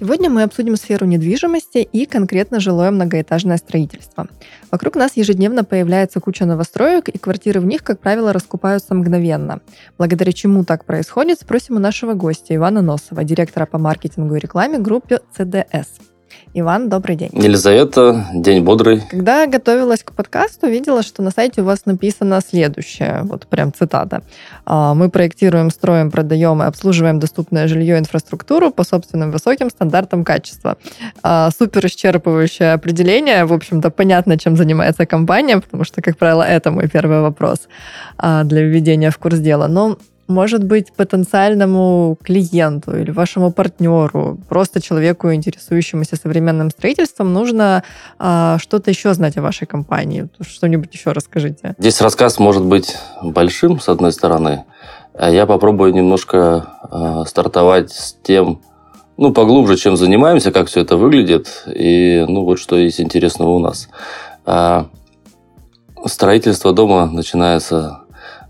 Сегодня мы обсудим сферу недвижимости и конкретно жилое многоэтажное строительство. Вокруг нас ежедневно появляется куча новостроек, и квартиры в них, как правило, раскупаются мгновенно. Благодаря чему так происходит, спросим у нашего гостя Ивана Носова, директора по маркетингу и рекламе группы CDS. Иван, добрый день. Елизавета, день бодрый. Когда готовилась к подкасту, видела, что на сайте у вас написано следующее, вот прям цитата. «А, «Мы проектируем, строим, продаем и обслуживаем доступное жилье и инфраструктуру по собственным высоким стандартам качества». А, супер исчерпывающее определение. В общем-то, понятно, чем занимается компания, потому что, как правило, это мой первый вопрос а, для введения в курс дела. Но может быть, потенциальному клиенту или вашему партнеру, просто человеку, интересующемуся современным строительством, нужно а, что-то еще знать о вашей компании? Что-нибудь еще расскажите. Здесь рассказ может быть большим, с одной стороны, а я попробую немножко а, стартовать с тем, ну, поглубже, чем занимаемся, как все это выглядит, и, ну, вот что есть интересного у нас. А, строительство дома начинается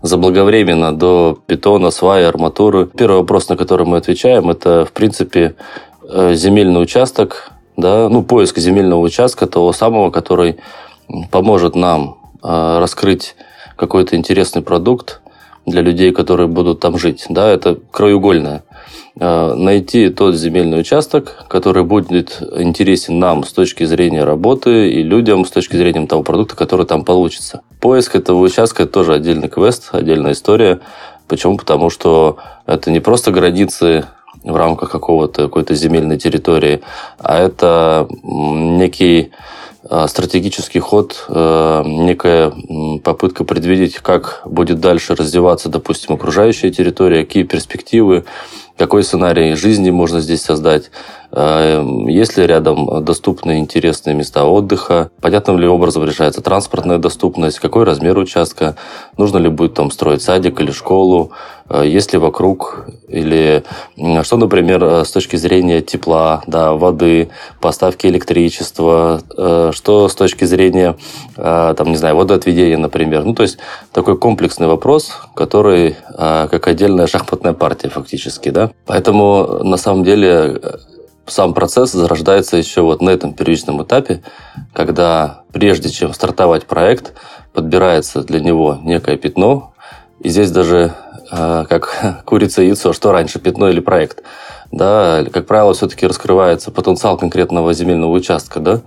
заблаговременно до питона, сваи, арматуры. Первый вопрос, на который мы отвечаем, это, в принципе, э, земельный участок, да, ну, поиск земельного участка, того самого, который поможет нам э, раскрыть какой-то интересный продукт для людей, которые будут там жить. Да, это краеугольное. Э, найти тот земельный участок, который будет интересен нам с точки зрения работы и людям с точки зрения того продукта, который там получится. Поиск этого участка – это тоже отдельный квест, отдельная история. Почему? Потому что это не просто границы в рамках какого-то какой-то земельной территории, а это некий стратегический ход, э, некая попытка предвидеть, как будет дальше развиваться, допустим, окружающая территория, какие перспективы, какой сценарий жизни можно здесь создать, есть ли рядом доступные интересные места отдыха, понятным ли образом решается транспортная доступность, какой размер участка, нужно ли будет там строить садик или школу, э, есть ли вокруг, или что, например, э, с точки зрения тепла, да, воды, поставки электричества, что с точки зрения, там, не знаю, водоотведения, например. Ну, то есть такой комплексный вопрос, который как отдельная шахматная партия фактически, да, Поэтому на самом деле сам процесс зарождается еще вот на этом первичном этапе, когда прежде чем стартовать проект, подбирается для него некое пятно, и здесь даже э, как курица и яйцо, что раньше, пятно или проект. Да, как правило, все-таки раскрывается потенциал конкретного земельного участка, да,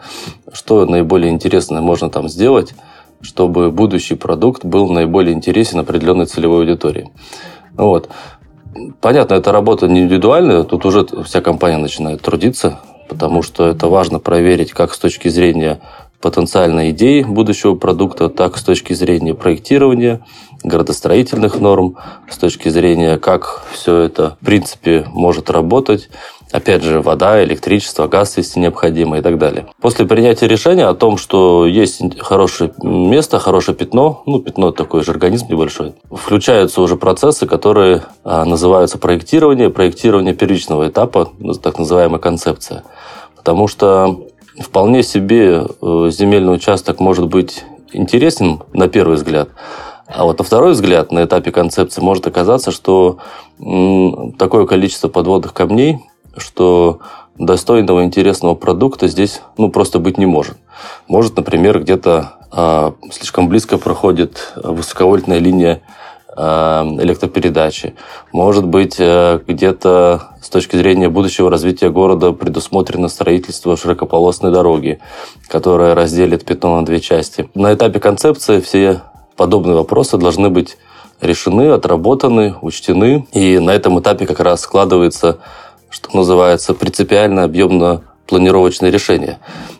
что наиболее интересное можно там сделать, чтобы будущий продукт был наиболее интересен определенной целевой аудитории. Вот. Понятно, это работа не индивидуальная, тут уже вся компания начинает трудиться, потому что это важно проверить как с точки зрения потенциальной идеи будущего продукта, так с точки зрения проектирования, градостроительных норм, с точки зрения, как все это в принципе может работать, Опять же, вода, электричество, газ, если необходимо и так далее. После принятия решения о том, что есть хорошее место, хорошее пятно, ну, пятно такой же организм небольшой, включаются уже процессы, которые а, называются проектирование, проектирование первичного этапа, ну, так называемая концепция. Потому что вполне себе э, земельный участок может быть интересен на первый взгляд, а вот на второй взгляд, на этапе концепции, может оказаться, что такое количество подводных камней что достойного, интересного продукта здесь ну, просто быть не может. Может, например, где-то э, слишком близко проходит высоковольтная линия э, электропередачи. Может быть, э, где-то с точки зрения будущего развития города предусмотрено строительство широкополосной дороги, которая разделит пятно на две части. На этапе концепции все подобные вопросы должны быть решены, отработаны, учтены. И на этом этапе как раз складывается что называется, принципиально объемно планировочное решение.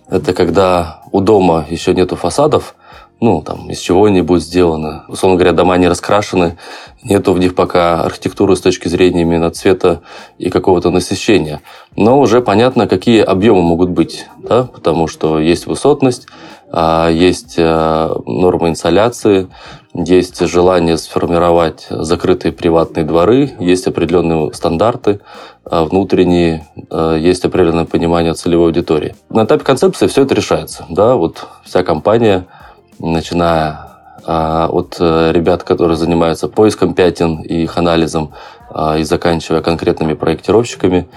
Это когда у дома еще нету фасадов, ну, там, из чего-нибудь сделано. Условно говоря, дома не раскрашены, нету в них пока архитектуры с точки зрения именно цвета и какого-то насыщения. Но уже понятно, какие объемы могут быть, да, потому что есть высотность, есть э, нормы инсоляции, есть желание сформировать закрытые приватные дворы, есть определенные стандарты а, внутренние, а, есть определенное понимание целевой аудитории. На этапе концепции все это решается. Да? Вот вся компания, начиная а, от э, ребят, которые занимаются поиском пятен и их анализом, и заканчивая конкретными проектировщиками,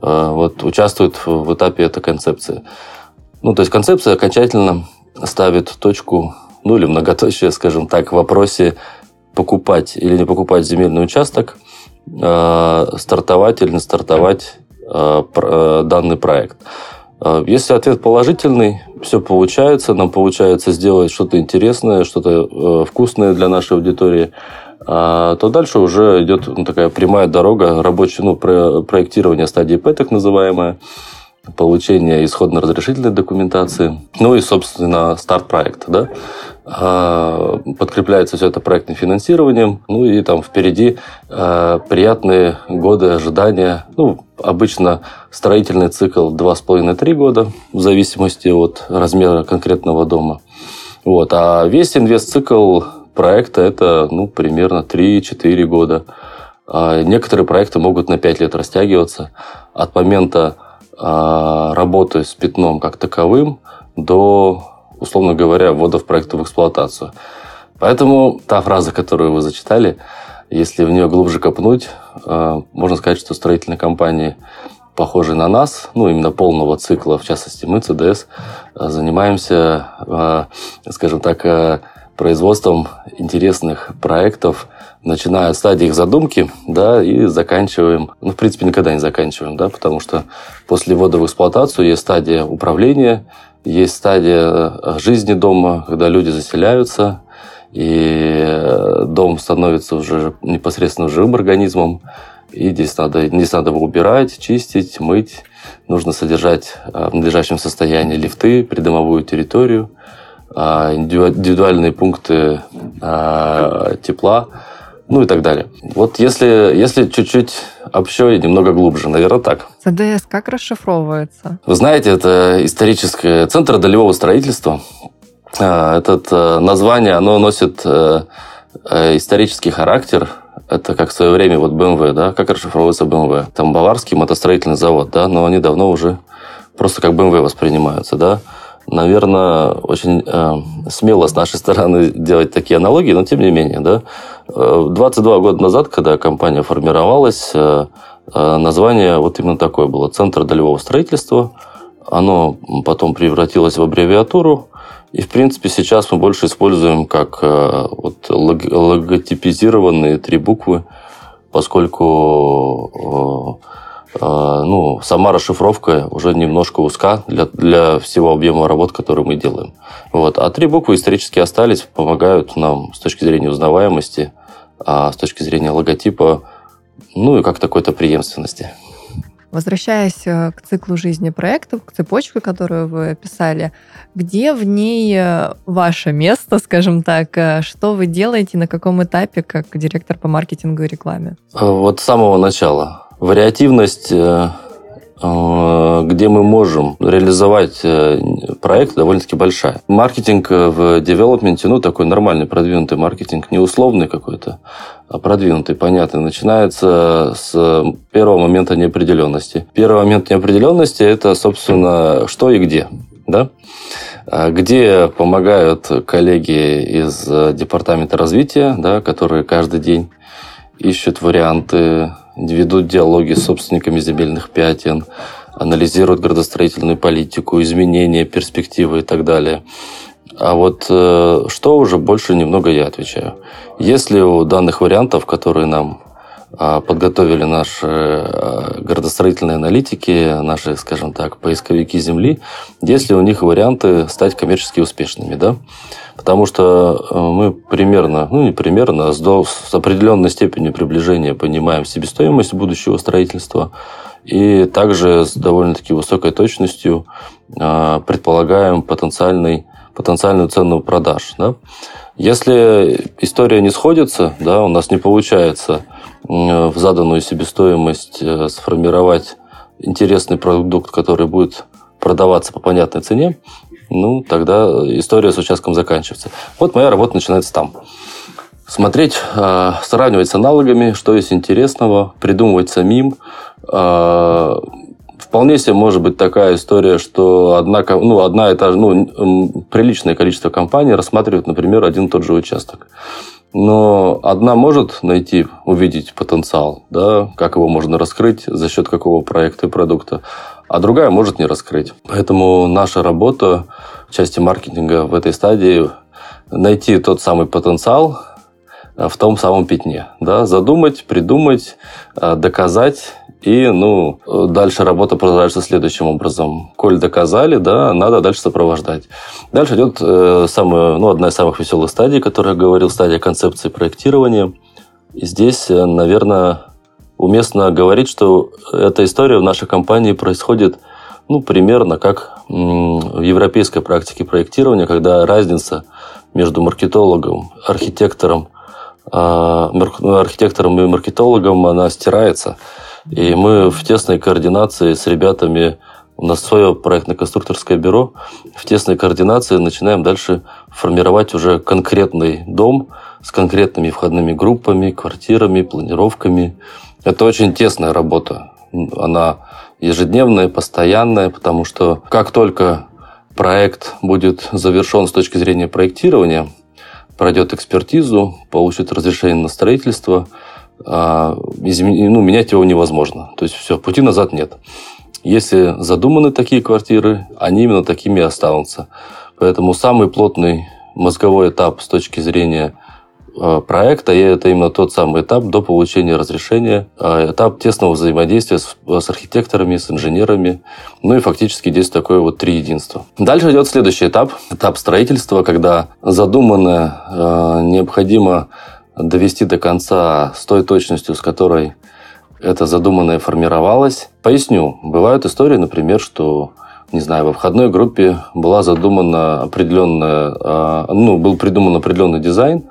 вот, участвуют в этапе этой концепции. Ну, то есть концепция окончательно ставит точку ну или многоточие, скажем так, в вопросе покупать или не покупать земельный участок, э, стартовать или не стартовать э, э, данный проект. Если ответ положительный, все получается, нам получается сделать что-то интересное, что-то вкусное для нашей аудитории, то дальше уже идет ну, такая прямая дорога, рабочее ну, проектирование стадии П, так называемое, получение исходно-разрешительной документации, ну и, собственно, старт проекта. Да? А, подкрепляется все это проектным финансированием, ну и там впереди а, приятные годы ожидания. Ну, обычно строительный цикл 2,5-3 года, в зависимости от размера конкретного дома. Вот. А весь инвест-цикл проекта – это ну, примерно 3-4 года. А некоторые проекты могут на 5 лет растягиваться от момента работы с пятном как таковым до условно говоря, ввода в проект в эксплуатацию. Поэтому та фраза, которую вы зачитали, если в нее глубже копнуть, э, можно сказать, что строительные компании, похожие на нас, ну, именно полного цикла, в частности, мы, ЦДС, э, занимаемся, скажем так, производством интересных проектов, начиная от стадии их задумки, да, и заканчиваем, ну, в принципе, никогда не заканчиваем, да, потому что после ввода в эксплуатацию есть стадия управления, есть стадия э, жизни дома, когда люди заселяются, и э, дом становится уже непосредственно живым организмом, и здесь надо, здесь надо его убирать, чистить, мыть. Нужно содержать э, в надлежащем состоянии лифты, придомовую территорию, индивидуальные пункты тепла, ну и так далее. Вот если, если чуть-чуть общо и немного глубже, наверное, так. ЦДС как расшифровывается? Вы знаете, это историческое центр долевого строительства. А, это э, название, оно носит э, э, исторический характер. Это как в свое время вот BMW, да, как расшифровывается BMW. Там баварский мотостроительный завод, да, но они давно уже просто как BMW воспринимаются, да наверное, очень э, смело с нашей стороны делать такие аналогии, но тем не менее, да. 22 э, года назад, когда компания формировалась, э, э, название вот именно такое было «Центр долевого строительства». Оно потом превратилось в аббревиатуру, и, в принципе, сейчас мы больше используем как э, вот, логотипизированные три буквы, поскольку э, ну, сама расшифровка уже немножко узка для, для всего объема работ, который мы делаем. Вот. А три буквы исторически остались, помогают нам с точки зрения узнаваемости, а с точки зрения логотипа, ну и как такой-то преемственности. Возвращаясь э, к циклу жизни проектов, к цепочке, которую вы описали, где в ней э, ваше место, скажем так, э, что вы делаете, на каком этапе как директор по маркетингу и рекламе? Вот с самого начала вариативность, э, э, где мы можем реализовать э, проект, довольно-таки большая. Маркетинг в девелопменте, ну, такой нормальный, продвинутый маркетинг, не условный какой-то, а продвинутый, понятный, начинается с первого момента неопределенности. Первый момент неопределенности – это, собственно, что и где. Да? А где помогают коллеги из департамента развития, да, которые каждый день ищут варианты ведут диалоги с собственниками земельных пятен, анализируют градостроительную политику, изменения, перспективы и так далее. А вот э, что уже больше немного я отвечаю. Если у данных вариантов, которые нам подготовили наши э, градостроительные аналитики, наши, скажем так, поисковики Земли, если у них варианты стать коммерчески успешными, да, Потому что э, мы примерно, ну не примерно, а с, до, с определенной степенью приближения понимаем себестоимость будущего строительства и также с довольно-таки высокой точностью э, предполагаем потенциальный потенциальную цену продаж. Да? Если история не сходится, да, у нас не получается в заданную себестоимость э, сформировать интересный продукт, который будет продаваться по понятной цене, ну, тогда история с участком заканчивается. Вот моя работа начинается там. Смотреть, э, сравнивать с аналогами, что есть интересного, придумывать самим. Э, вполне себе может быть такая история, что одна, ну, одна и та же, ну, приличное количество компаний рассматривают, например, один и тот же участок. Но одна может найти, увидеть потенциал, да, как его можно раскрыть, за счет какого проекта и продукта, а другая может не раскрыть. Поэтому наша работа в части маркетинга в этой стадии найти тот самый потенциал в том самом пятне. Да, задумать, придумать, э, доказать и, ну, дальше работа продолжается следующим образом. Коль доказали, да, надо дальше сопровождать. Дальше идет э, самая, ну, одна из самых веселых стадий, которая я говорил, стадия концепции проектирования. И здесь, э, наверное, уместно говорить, что эта история в нашей компании происходит, ну, примерно как в европейской практике проектирования, когда разница между маркетологом, архитектором, а, ну, архитектором и маркетологом, она стирается – и мы в тесной координации с ребятами, у нас свое проектно-конструкторское бюро, в тесной координации начинаем дальше формировать уже конкретный дом с конкретными входными группами, квартирами, планировками. Это очень тесная работа. Она ежедневная, постоянная, потому что как только проект будет завершен с точки зрения проектирования, пройдет экспертизу, получит разрешение на строительство – а, ну, менять его невозможно. То есть все, пути назад нет. Если задуманы такие квартиры, они именно такими и останутся. Поэтому самый плотный мозговой этап с точки зрения а, проекта, и это именно тот самый этап до получения разрешения, а, этап тесного взаимодействия с, с архитекторами, с инженерами, ну и фактически здесь такое вот три единства. Дальше идет следующий этап, этап строительства, когда задуманное необходимо довести до конца с той точностью, с которой это задуманное формировалось. Поясню. Бывают истории, например, что не знаю, во входной группе была задумана определенная, а, ну, был придуман определенный дизайн,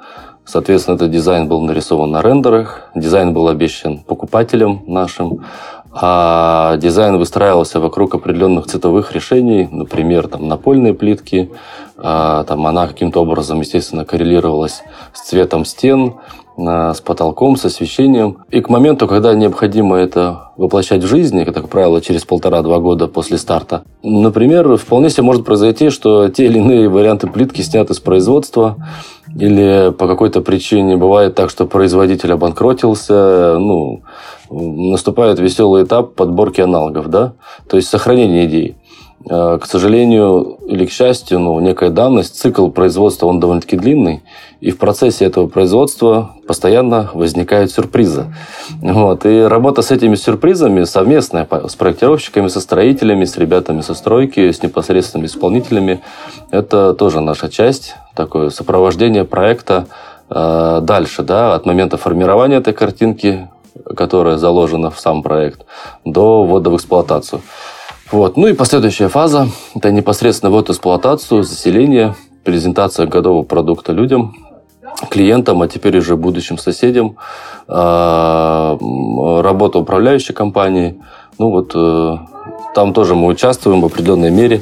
соответственно, этот дизайн был нарисован на рендерах, дизайн был обещан покупателям нашим, а дизайн выстраивался вокруг определенных цветовых решений, например, там напольные плитки, а, там она каким-то образом, естественно, коррелировалась с цветом стен, а, с потолком, с освещением. И к моменту, когда необходимо это воплощать в жизнь, это, как правило, через полтора-два года после старта, например, вполне себе может произойти, что те или иные варианты плитки сняты с производства, или по какой-то причине бывает так, что производитель обанкротился, ну, наступает веселый этап подборки аналогов, да, то есть сохранение идей. А, к сожалению или к счастью, ну, некая данность, цикл производства, он довольно-таки длинный, и в процессе этого производства постоянно возникают сюрпризы. Вот. И работа с этими сюрпризами совместная с проектировщиками, со строителями, с ребятами со стройки, с непосредственными исполнителями, это тоже наша часть, такое сопровождение проекта э, дальше, да, от момента формирования этой картинки, которая заложена в сам проект, до ввода в эксплуатацию. Вот. Ну и последующая фаза – это непосредственно вот эксплуатацию, заселение, презентация годового продукта людям, клиентам, а теперь уже будущим соседям, а, работа управляющей компании. Ну вот э, там тоже мы участвуем в определенной мере,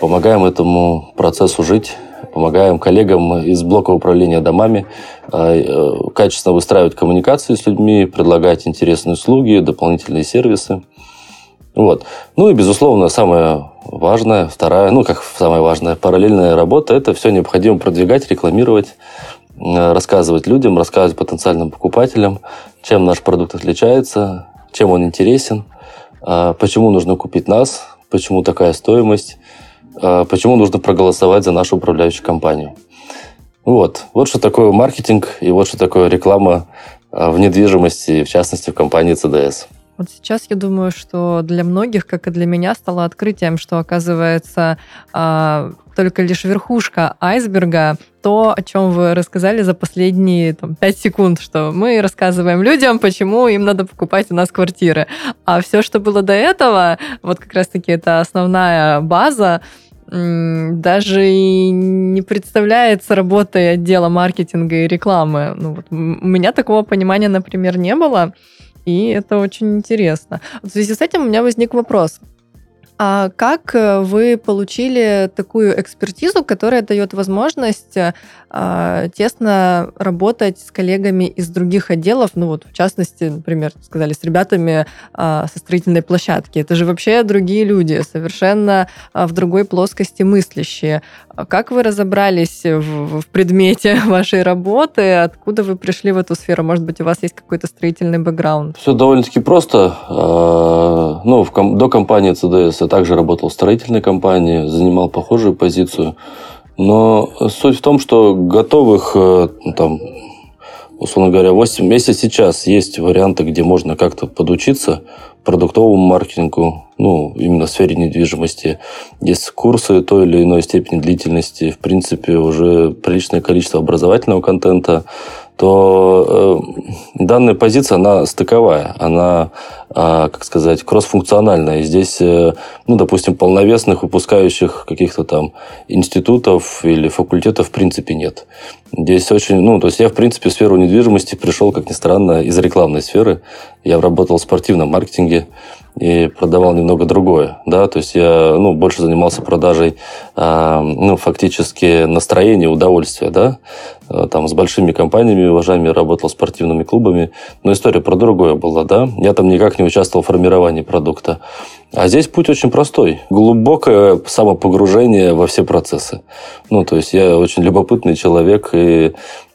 помогаем этому процессу жить, помогаем коллегам из блока управления домами а, э, качественно выстраивать коммуникации с людьми, предлагать интересные услуги, дополнительные сервисы. Вот. Ну и, безусловно, самое важное, вторая, ну как самая важная, параллельная работа, это все необходимо продвигать, рекламировать, э, рассказывать людям, рассказывать потенциальным покупателям, чем наш продукт отличается, чем он интересен, э, почему нужно купить нас, почему такая стоимость, э, почему нужно проголосовать за нашу управляющую компанию. Вот. Вот что такое маркетинг и вот что такое реклама в недвижимости, в частности, в компании CDS. Вот сейчас я думаю, что для многих, как и для меня, стало открытием, что оказывается а, только лишь верхушка айсберга, то, о чем вы рассказали за последние там, 5 секунд, что мы рассказываем людям, почему им надо покупать у нас квартиры. А все, что было до этого, вот как раз-таки это основная база, даже и не представляется работой отдела маркетинга и рекламы. Ну, вот, у меня такого понимания, например, не было, и это очень интересно. В связи с этим у меня возник вопрос. А как э, вы получили такую экспертизу, которая дает возможность э, тесно работать с коллегами из других отделов, ну вот в частности, например, сказали, с ребятами э, со строительной площадки. Это же вообще другие люди, совершенно э, в другой плоскости мыслящие. Как вы разобрались в, предмете вашей работы? Откуда вы пришли в эту сферу? Может быть, у вас есть какой-то строительный бэкграунд? Все довольно-таки просто. Ну, до компании CDS также работал в строительной компании, занимал похожую позицию. Но суть в том, что готовых, э, там, условно говоря, 8 месяцев сейчас есть варианты, где можно как-то подучиться продуктовому маркетингу, ну, именно в сфере недвижимости. Есть курсы той или иной степени длительности, в принципе, уже приличное количество образовательного контента, то э, данная позиция, она стыковая, она, э, как сказать, кроссфункциональная. И здесь, э, ну, допустим, полновесных выпускающих каких-то там институтов или факультетов в принципе нет. Здесь очень, ну, то есть я, в принципе, в сферу недвижимости пришел, как ни странно, из рекламной сферы. Я работал в спортивном маркетинге, и продавал немного другое, да, то есть я, ну, больше занимался продажей, э, ну, фактически настроения, удовольствия, да, э, там с большими компаниями, уважаемыми, работал спортивными клубами, но история про другое была, да, я там никак не участвовал в формировании продукта, а здесь путь очень простой, глубокое самопогружение во все процессы, ну, то есть я очень любопытный человек и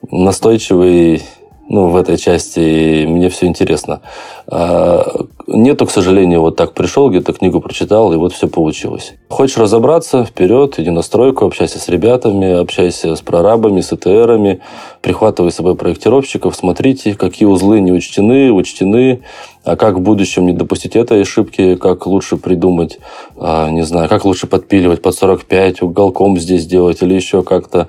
настойчивый ну, в этой части, и мне все интересно. А, нету, к сожалению, вот так пришел, где-то книгу прочитал, и вот все получилось. Хочешь разобраться, вперед, иди на стройку, общайся с ребятами, общайся с прорабами, с ЭТРами, прихватывай с собой проектировщиков, смотрите, какие узлы не учтены, учтены, а как в будущем не допустить этой ошибки, как лучше придумать, а, не знаю, как лучше подпиливать под 45, уголком здесь делать или еще как-то.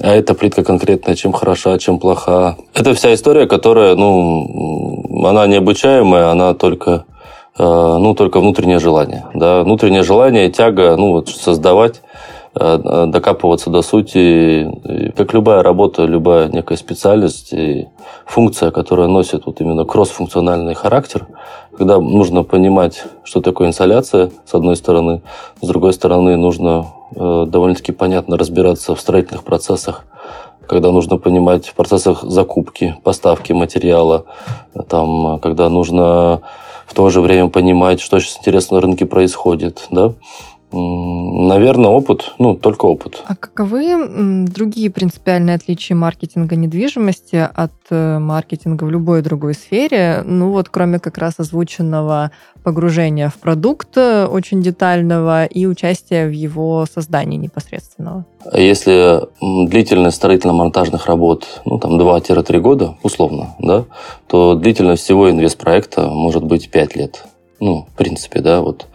А эта плитка конкретная, чем хороша, чем плоха. Это вся история, которая, ну, она необучаемая, она только а, ну, только внутреннее желание. Да? Внутреннее желание, тяга, ну, вот, создавать докапываться до сути. как любая работа, любая некая специальность и функция, которая носит вот именно кроссфункциональный характер, когда нужно понимать, что такое инсоляция, с одной стороны, с другой стороны, нужно э, довольно-таки понятно разбираться в строительных процессах, когда нужно понимать в процессах закупки, поставки материала, там, когда нужно в то же время понимать, что сейчас интересно на рынке происходит, да, Наверное, опыт, ну, только опыт. А каковы другие принципиальные отличия маркетинга недвижимости от э, маркетинга в любой другой сфере? Ну, вот кроме как раз озвученного погружения в продукт э, очень детального и участия в его создании непосредственного. А если длительность строительно-монтажных работ, ну, там, 2-3 года, условно, да, то длительность всего инвестпроекта может быть 5 лет. Ну, в принципе, да, вот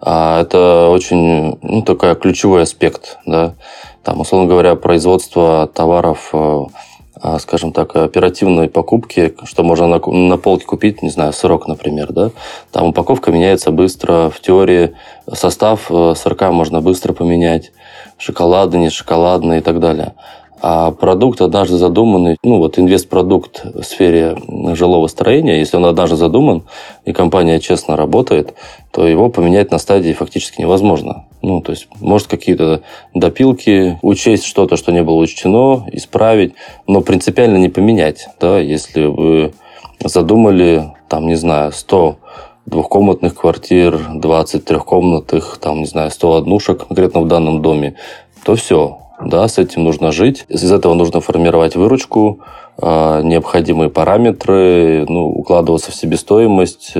а это очень ну, такой ключевой аспект. Да? Там, условно говоря, производство товаров э, а, скажем так, оперативной покупки, что можно на, на полке купить, не знаю, сырок, например, да, там упаковка меняется быстро, в теории состав э, сырка можно быстро поменять, шоколадный, не шоколадный и так далее. А продукт, однажды задуманный, ну вот инвестпродукт в сфере жилого строения, если он однажды задуман, и компания честно работает, то его поменять на стадии фактически невозможно. Ну, то есть, может, какие-то допилки, учесть что-то, что не было учтено, исправить, но принципиально не поменять. Да? Если вы задумали, там, не знаю, 100 двухкомнатных квартир, 20 трехкомнатных, там, не знаю, 100 однушек конкретно в данном доме, то все, да, с этим нужно жить. Из этого нужно формировать выручку, а, необходимые параметры, ну, укладываться в себестоимость.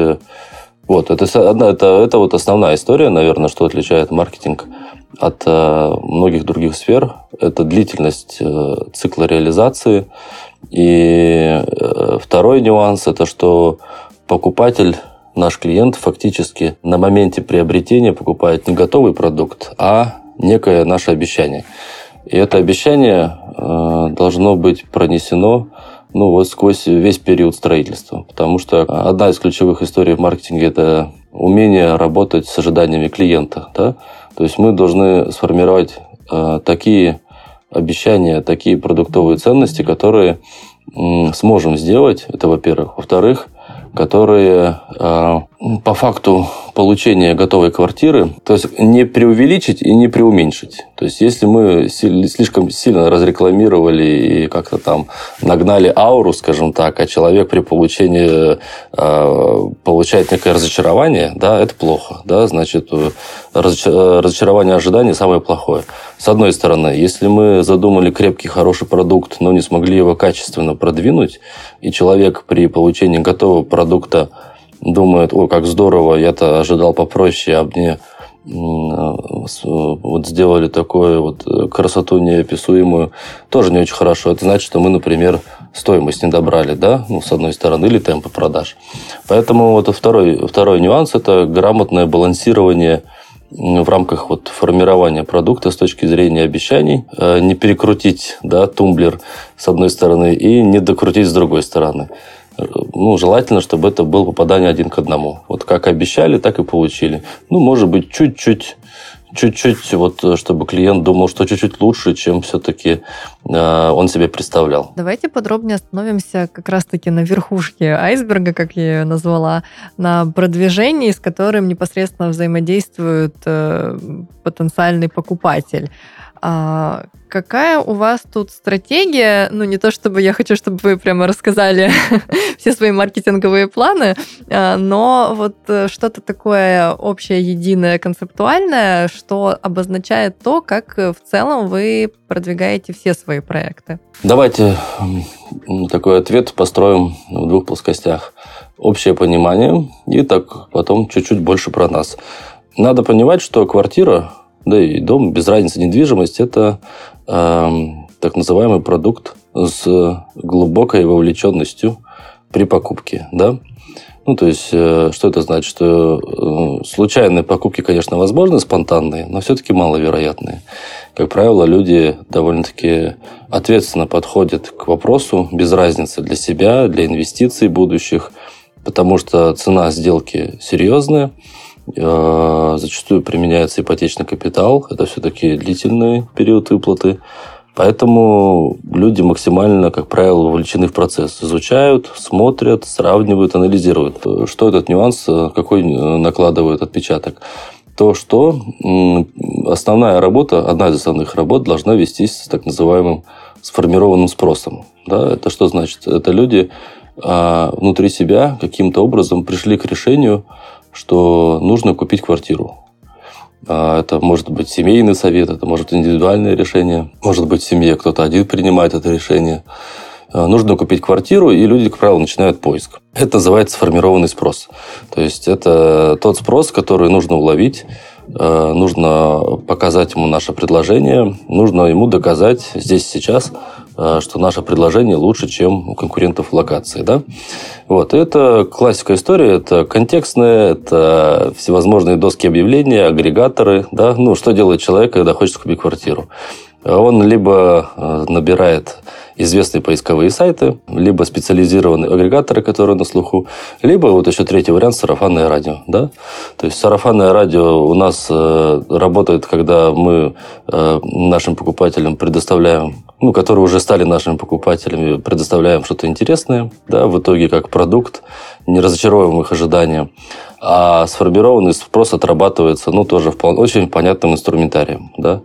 Вот, это, это, это вот основная история, наверное, что отличает маркетинг от э, многих других сфер. Это длительность э, цикла реализации. И э, второй нюанс – это что покупатель наш клиент фактически на моменте приобретения покупает не готовый продукт, а некое наше обещание. И это обещание должно быть пронесено ну, вот сквозь весь период строительства. Потому что одна из ключевых историй в маркетинге – это умение работать с ожиданиями клиента. Да? То есть мы должны сформировать э, такие обещания, такие продуктовые ценности, которые м, сможем сделать. Это во-первых. Во-вторых, которые э, по факту получения готовой квартиры, то есть не преувеличить и не преуменьшить. То есть если мы слишком сильно разрекламировали и как-то там нагнали ауру, скажем так, а человек при получении э, получает некое разочарование, да, это плохо. Да? Значит, э, разочарование ожиданий самое плохое. С одной стороны, если мы задумали крепкий, хороший продукт, но не смогли его качественно продвинуть, и человек при получении готового продукта думает, ой, как здорово, я-то ожидал попроще, а мне вот сделали такую вот э, красоту неописуемую, тоже не очень хорошо. Это значит, что мы, например, стоимость не добрали, да, ну, с одной стороны, или темпы продаж. Поэтому вот второй, второй нюанс – это грамотное балансирование в рамках вот формирования продукта с точки зрения обещаний, э, не перекрутить да, тумблер с одной стороны и не докрутить с другой стороны ну, желательно, чтобы это было попадание один к одному. Вот как обещали, так и получили. Ну, может быть, чуть-чуть чуть-чуть, вот, чтобы клиент думал, что чуть-чуть лучше, чем все-таки э, он себе представлял. Давайте подробнее остановимся как раз-таки на верхушке айсберга, как я ее назвала, на продвижении, с которым непосредственно взаимодействует э, потенциальный покупатель. А какая у вас тут стратегия? Ну, не то чтобы я хочу, чтобы вы прямо рассказали все свои маркетинговые планы, а, но вот э, что-то такое общее, единое, концептуальное, что обозначает то, как в целом вы продвигаете все свои проекты. Давайте такой ответ построим в двух плоскостях. Общее понимание и так потом чуть-чуть больше про нас. Надо понимать, что квартира да и дом, без разницы, недвижимость – это э, так называемый продукт с глубокой вовлеченностью при покупке, да. Ну, то есть, э, что это значит? Что э, случайные покупки, конечно, возможны, спонтанные, но все-таки маловероятные. Как правило, люди довольно-таки ответственно подходят к вопросу, без разницы для себя, для инвестиций будущих, потому что цена сделки серьезная, зачастую применяется ипотечный капитал. Это все-таки длительный период выплаты. Поэтому люди максимально, как правило, вовлечены в процесс. Изучают, смотрят, сравнивают, анализируют. Что этот нюанс, какой накладывает отпечаток? То, что основная работа, одна из основных работ должна вестись с так называемым сформированным спросом. Да? Это что значит? Это люди а, внутри себя каким-то образом пришли к решению, что нужно купить квартиру. А, это может быть семейный совет, это может быть индивидуальное решение. Может быть, в семье кто-то один принимает это решение. А, нужно купить квартиру, и люди, как правило, начинают поиск. Это называется сформированный спрос. То есть это тот спрос, который нужно уловить, нужно показать ему наше предложение, нужно ему доказать здесь сейчас, Э, что наше предложение лучше, чем у конкурентов в локации. Да? Вот. Это классика истории, это контекстное, это всевозможные доски объявления, агрегаторы. Да? Ну, что делает человек, когда хочет купить квартиру? Он либо э, набирает известные поисковые сайты, либо специализированные агрегаторы, которые на слуху, либо вот еще третий вариант – сарафанное радио. Да? То есть сарафанное радио у нас э, работает, когда мы э, нашим покупателям предоставляем, ну, которые уже стали нашими покупателями, предоставляем что-то интересное, да, в итоге как продукт, не разочаровываем их ожидания. А сформированный спрос отрабатывается, ну, тоже вполне, очень понятным инструментарием, да,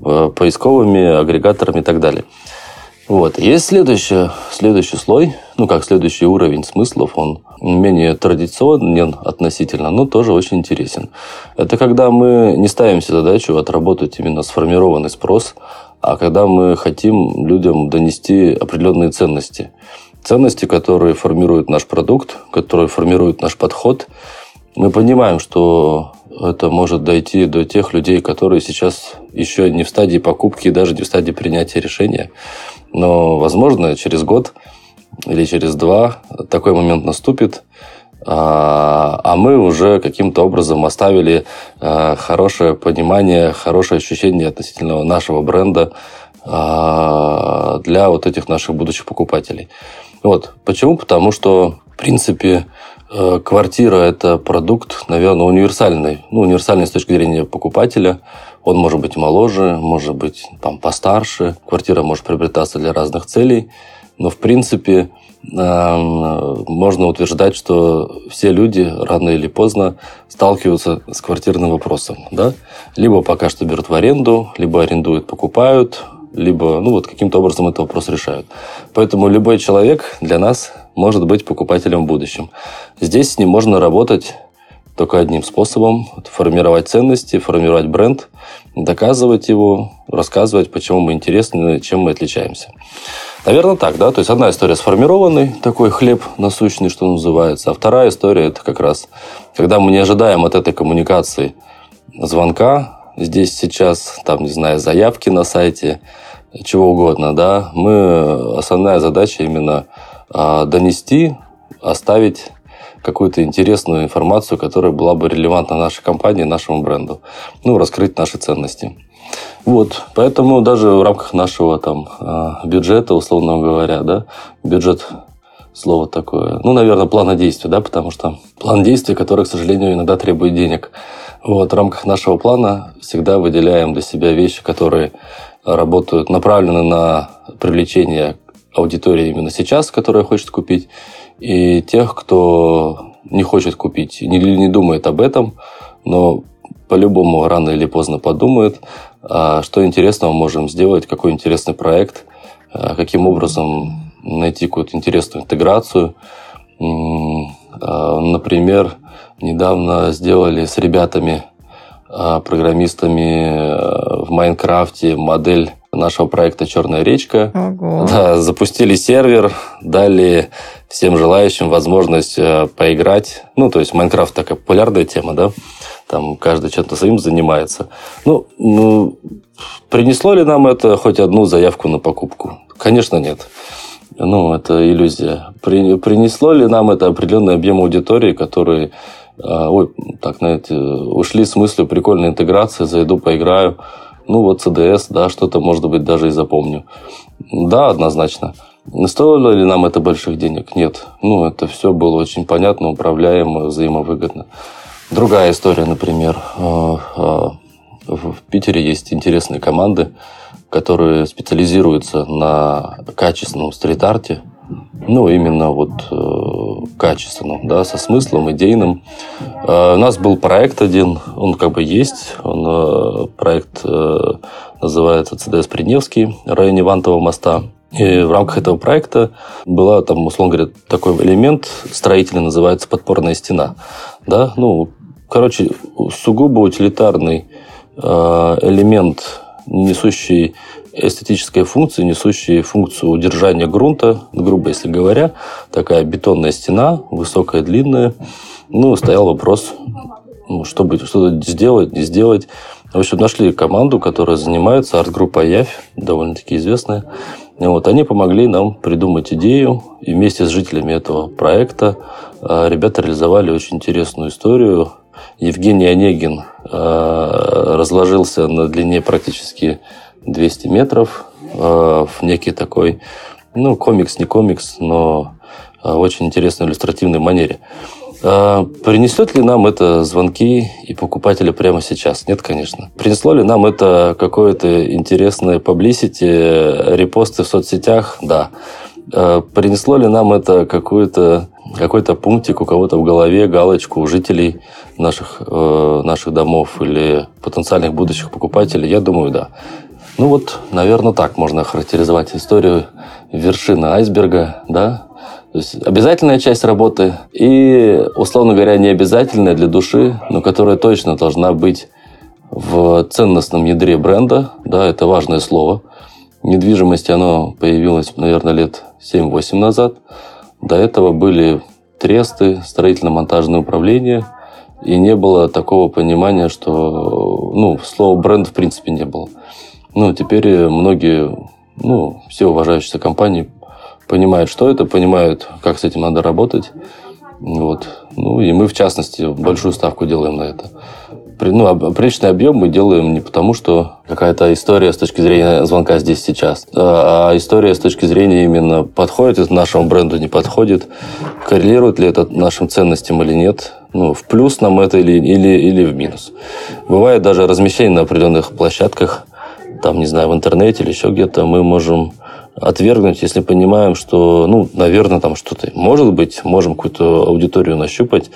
поисковыми агрегаторами и так далее. Вот. Есть следующий, следующий слой, ну как следующий уровень смыслов, он менее традиционен относительно, но тоже очень интересен. Это когда мы не ставим себе задачу отработать именно сформированный спрос, а когда мы хотим людям донести определенные ценности. Ценности, которые формируют наш продукт, которые формируют наш подход. Мы понимаем, что это может дойти до тех людей, которые сейчас еще не в стадии покупки, даже не в стадии принятия решения. Но, возможно, через год или через два такой момент наступит, а, а мы уже каким-то образом оставили а, хорошее понимание, хорошее ощущение относительно нашего бренда а, для вот этих наших будущих покупателей. Вот. Почему? Потому что, в принципе, Э, квартира – это продукт, наверное, универсальный. Ну, универсальный с точки зрения покупателя. Он может быть моложе, может быть там, постарше. Квартира может приобретаться для разных целей. Но, в принципе, эм, можно утверждать, что все люди рано или поздно сталкиваются с квартирным вопросом. Да? Либо пока что берут в аренду, либо арендуют, покупают, либо ну, вот каким-то образом этот вопрос решают. Поэтому любой человек для нас может быть покупателем в будущем. Здесь с ним можно работать только одним способом – формировать ценности, формировать бренд, доказывать его, рассказывать, почему мы интересны, чем мы отличаемся. Наверное, так, да. То есть одна история сформированный, такой хлеб насущный, что называется. А вторая история – это как раз, когда мы не ожидаем от этой коммуникации звонка, здесь сейчас, там, не знаю, заявки на сайте, чего угодно, да, мы, основная задача именно а, донести, оставить какую-то интересную информацию, которая была бы релевантна нашей компании, нашему бренду. Ну, раскрыть наши ценности. Вот, поэтому даже в рамках нашего там а, бюджета, условно говоря, да, бюджет слово такое, ну, наверное, плана действия, да, потому что план действия, который, к сожалению, иногда требует денег. Вот, в рамках нашего плана всегда выделяем для себя вещи, которые работают, направлены на привлечение аудитории именно сейчас, которая хочет купить, и тех, кто не хочет купить, не, не думает об этом, но по-любому рано или поздно подумает, а что интересного можем сделать, какой интересный проект, а каким образом найти какую-то интересную интеграцию. А, например, недавно сделали с ребятами, программистами в Майнкрафте модель нашего проекта «Черная речка». Ого. Да, запустили сервер, дали всем желающим возможность э, поиграть. Ну, то есть Майнкрафт такая популярная тема, да? Там каждый чем-то своим занимается. Ну, ну, принесло ли нам это хоть одну заявку на покупку? Конечно, нет. Ну, это иллюзия. При, принесло ли нам это определенный объем аудитории, который э, ой, так, знаете, ушли с мыслью прикольной интеграции, зайду, поиграю. Ну, вот CDS, да, что-то, может быть, даже и запомню. Да, однозначно. Стоило ли нам это больших денег? Нет. Ну, это все было очень понятно, управляемо, взаимовыгодно. Другая история, например. Э, э, в Питере есть интересные команды, которые специализируются на качественном стрит-арте, ну, именно вот качественным, да, со смыслом, идейным. Э, у нас был проект один, он как бы есть, он, э, проект э, называется ЦДС Придневский, в районе Вантового моста. И в рамках этого проекта была там, условно говоря, такой элемент строительный, называется подпорная стена. Да? Ну, короче, сугубо утилитарный элемент, несущий эстетическая функция, несущая функцию удержания грунта, грубо если говоря, такая бетонная стена, высокая, длинная. Ну, стоял вопрос, ну, чтобы что-то сделать, не сделать. В общем, нашли команду, которая занимается, арт-группа Явь, довольно-таки известная. Вот, они помогли нам придумать идею, и вместе с жителями этого проекта а, ребята реализовали очень интересную историю. Евгений Онегин а, разложился на длине практически 200 метров э, в некий такой, ну, комикс, не комикс, но э, очень интересной иллюстративной манере. Э, принесет ли нам это звонки и покупателя прямо сейчас? Нет, конечно. Принесло ли нам это какое-то интересное publicity, репосты в соцсетях? Да. Принесло ли нам это какую-то какой-то пунктик у кого-то в голове, галочку у жителей наших, наших домов или потенциальных будущих покупателей? Я думаю, да. Ну вот, наверное, так можно характеризовать историю вершины айсберга, да? То есть обязательная часть работы и, условно говоря, необязательная для души, но которая точно должна быть в ценностном ядре бренда, да, это важное слово. Недвижимость, оно появилось, наверное, лет 7-8 назад. До этого были тресты, строительно-монтажное управление, и не было такого понимания, что, ну, слова бренд в принципе не было. Ну, теперь э, многие, ну, все уважающиеся компании понимают, что это, понимают, как с этим надо работать. Вот. Ну, и мы, в частности, большую ставку делаем на это. ну, определенный объем мы делаем не потому, что какая-то история с точки зрения звонка здесь сейчас, а, а история с точки зрения именно подходит это нашему бренду, не подходит, коррелирует ли это нашим ценностям или нет, ну, в плюс нам это или, или, или в минус. Бывает даже размещение на определенных площадках, там, не знаю, в интернете или еще где-то, мы можем отвергнуть, если понимаем, что, ну, наверное, там что-то может быть, можем какую-то аудиторию нащупать,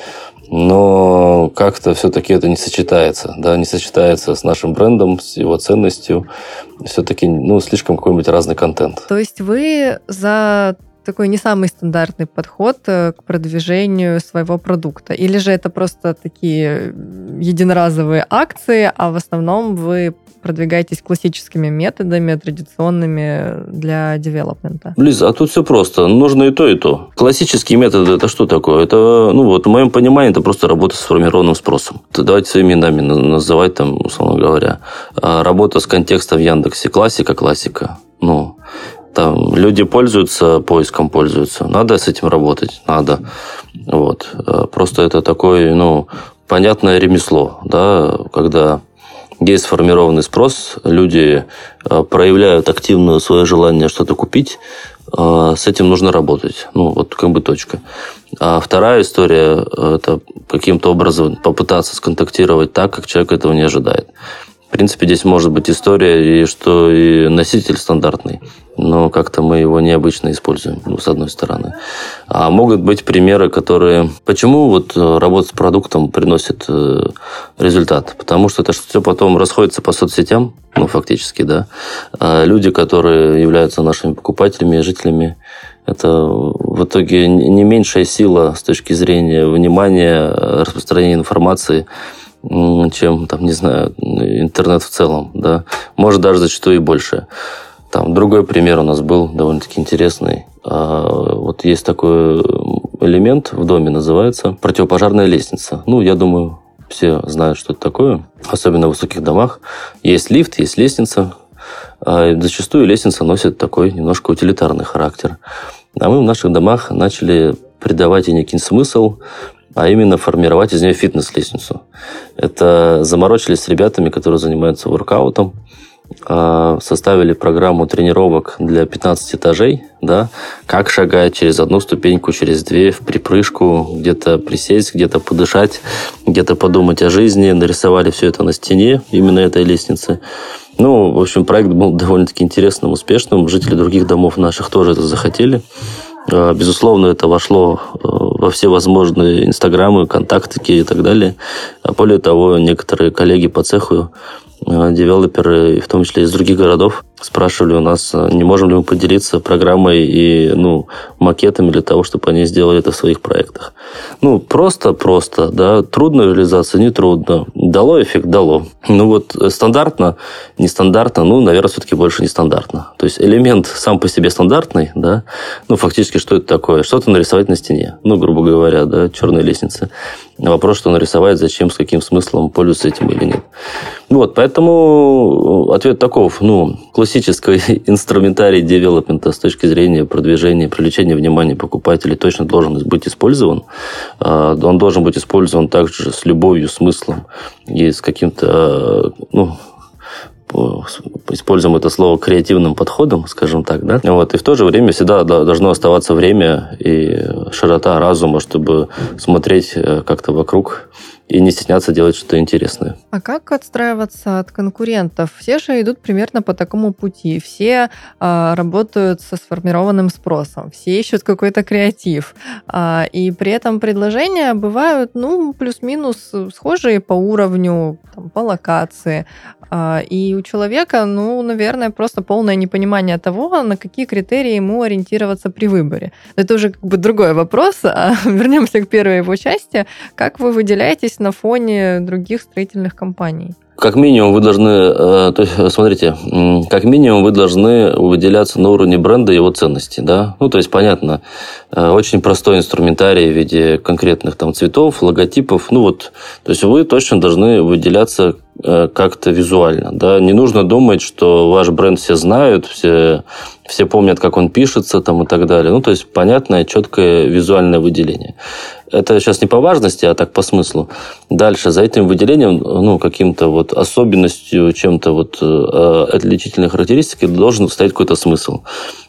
но как-то все-таки это не сочетается, да, не сочетается с нашим брендом, с его ценностью, все-таки, ну, слишком какой-нибудь разный контент. То есть вы за такой не самый стандартный подход э, к продвижению своего продукта? Или же это просто такие единоразовые акции, а в основном вы продвигаетесь классическими методами, традиционными для девелопмента? Лиза, а тут все просто. Нужно и то, и то. Классические методы это что такое? Это, ну вот, в моем понимании, это просто работа с сформированным спросом. Давайте своими именами называть там, условно говоря. А работа с контекстом в Яндексе. Классика, классика. Ну, там люди пользуются поиском, пользуются. Надо с этим работать, надо. Вот. А просто это такое, ну, понятное ремесло, да, когда есть сформированный спрос, люди а, проявляют активное свое желание что-то купить, а, с этим нужно работать. Ну, вот как бы точка. А вторая история – это каким-то образом попытаться сконтактировать так, как человек этого не ожидает. В принципе, здесь может быть история, и что и носитель стандартный, но как-то мы его необычно используем, ну, с одной стороны. А могут быть примеры, которые... Почему вот э, работа с продуктом приносит э, результат? Потому что это все потом расходится по соцсетям, ну, фактически, да. А люди, которые являются нашими покупателями, жителями, это в итоге не меньшая сила с точки зрения внимания, распространения информации, чем, там, не знаю, интернет в целом, да. Может, даже зачастую и больше. Там другой пример у нас был довольно-таки интересный. А, вот есть такой элемент в доме, называется противопожарная лестница. Ну, я думаю, все знают, что это такое, особенно в высоких домах. Есть лифт, есть лестница. А зачастую лестница носит такой немножко утилитарный характер. А мы в наших домах начали придавать ей некий смысл, а именно формировать из нее фитнес-лестницу. Это заморочились с ребятами, которые занимаются воркаутом, а, составили программу тренировок для 15 этажей, да, как шагать через одну ступеньку, через две, в припрыжку, где-то присесть, где-то подышать, где-то подумать о жизни, нарисовали все это на стене, именно этой лестницы. Ну, в общем, проект был довольно-таки интересным, успешным. Жители других домов наших тоже это захотели. А, безусловно, это вошло э, во все возможные инстаграмы, контактики и так далее. А более того, некоторые коллеги по цеху Э, девелоперы, в том числе из других городов, спрашивали у нас, э, не можем ли мы поделиться программой и ну, макетами для того, чтобы они сделали это в своих проектах. Ну, просто-просто, да, трудно реализация, не трудно. Дало эффект? Дало. Ну вот э, стандартно, нестандартно, ну, наверное, все-таки больше нестандартно. То есть элемент сам по себе стандартный, да, ну, фактически, что это такое? Что-то нарисовать на стене, ну, грубо говоря, да, черная лестница. Вопрос, что нарисовать, зачем, с каким смыслом, пользуется этим или нет. Вот, поэтому ответ таков. Ну, классический инструментарий девелопмента с точки зрения продвижения, привлечения внимания покупателей точно должен быть использован. А, он должен быть использован также с любовью, смыслом и с каким-то, ну, используем это слово креативным подходом, скажем так, да, вот, и в то же время всегда должно оставаться время и широта разума, чтобы смотреть э, как-то вокруг и не стесняться делать что-то интересное. А как отстраиваться от конкурентов? Все же идут примерно по такому пути. Все а, работают со сформированным спросом, все ищут какой-то креатив. А, и при этом предложения бывают, ну, плюс-минус схожие по уровню, там, по локации. А, и у человека, ну, наверное, просто полное непонимание того, на какие критерии ему ориентироваться при выборе. Это уже как бы другой вопрос. А вернемся к первой его части. Как вы выделяетесь на фоне других строительных компаний? Как минимум вы должны, э, то есть, смотрите, как минимум вы должны выделяться на уровне бренда и его ценности, да. Ну, то есть, понятно, э, очень простой инструментарий в виде конкретных там цветов, логотипов, ну вот, то есть вы точно должны выделяться Э, как-то визуально. Да? Не нужно думать, что ваш бренд все знают, все, все помнят, как он пишется там и так далее. Ну, то есть понятное, четкое визуальное выделение. Это сейчас не по важности, а так по смыслу. Дальше, за этим выделением, ну, каким-то вот особенностью, чем-то вот э, отличительной характеристикой должен стоять какой-то смысл.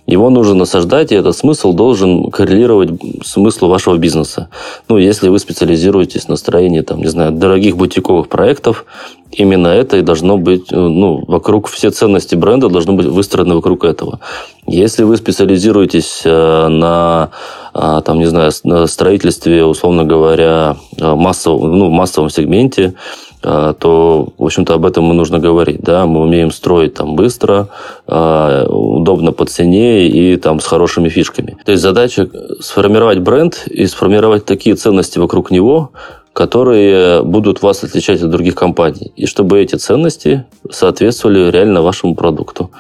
Его нужно насаждать, и этот смысл должен коррелировать смыслу вашего бизнеса. Ну, если вы специализируетесь на строении, там, не знаю, дорогих бутиковых проектов, именно это и должно быть, ну, вокруг все ценности бренда должны быть выстроены вокруг этого. Если вы специализируетесь э, на, э, там, не знаю, на строительстве, условно говоря, э, массовом, ну, массовом сегменте, то, в общем-то, об этом и нужно говорить. Да? Мы умеем строить там быстро, удобно по цене и там с хорошими фишками. То есть задача сформировать бренд и сформировать такие ценности вокруг него, которые будут вас отличать от других компаний. И чтобы эти ценности соответствовали реально вашему продукту.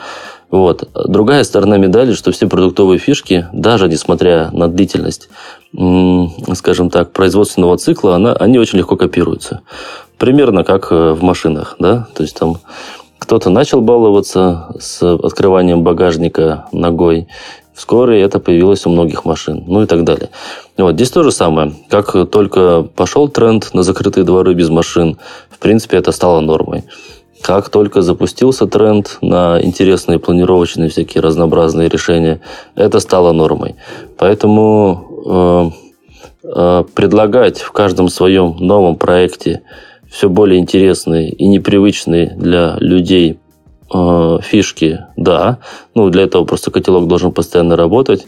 Вот. Другая сторона медали, что все продуктовые фишки, даже несмотря на длительность, скажем так, производственного цикла, она, они очень легко копируются. Примерно как э, в машинах. Да? То есть там кто-то начал баловаться с открыванием багажника ногой, Вскоре это появилось у многих машин, ну и так далее. Вот здесь то же самое. Как только пошел тренд на закрытые дворы без машин, в принципе, это стало нормой. Как только запустился тренд на интересные планировочные всякие разнообразные решения, это стало нормой. Поэтому э, э, предлагать в каждом своем новом проекте все более интересные и непривычные для людей э, фишки, да. Ну, для этого просто котелок должен постоянно работать.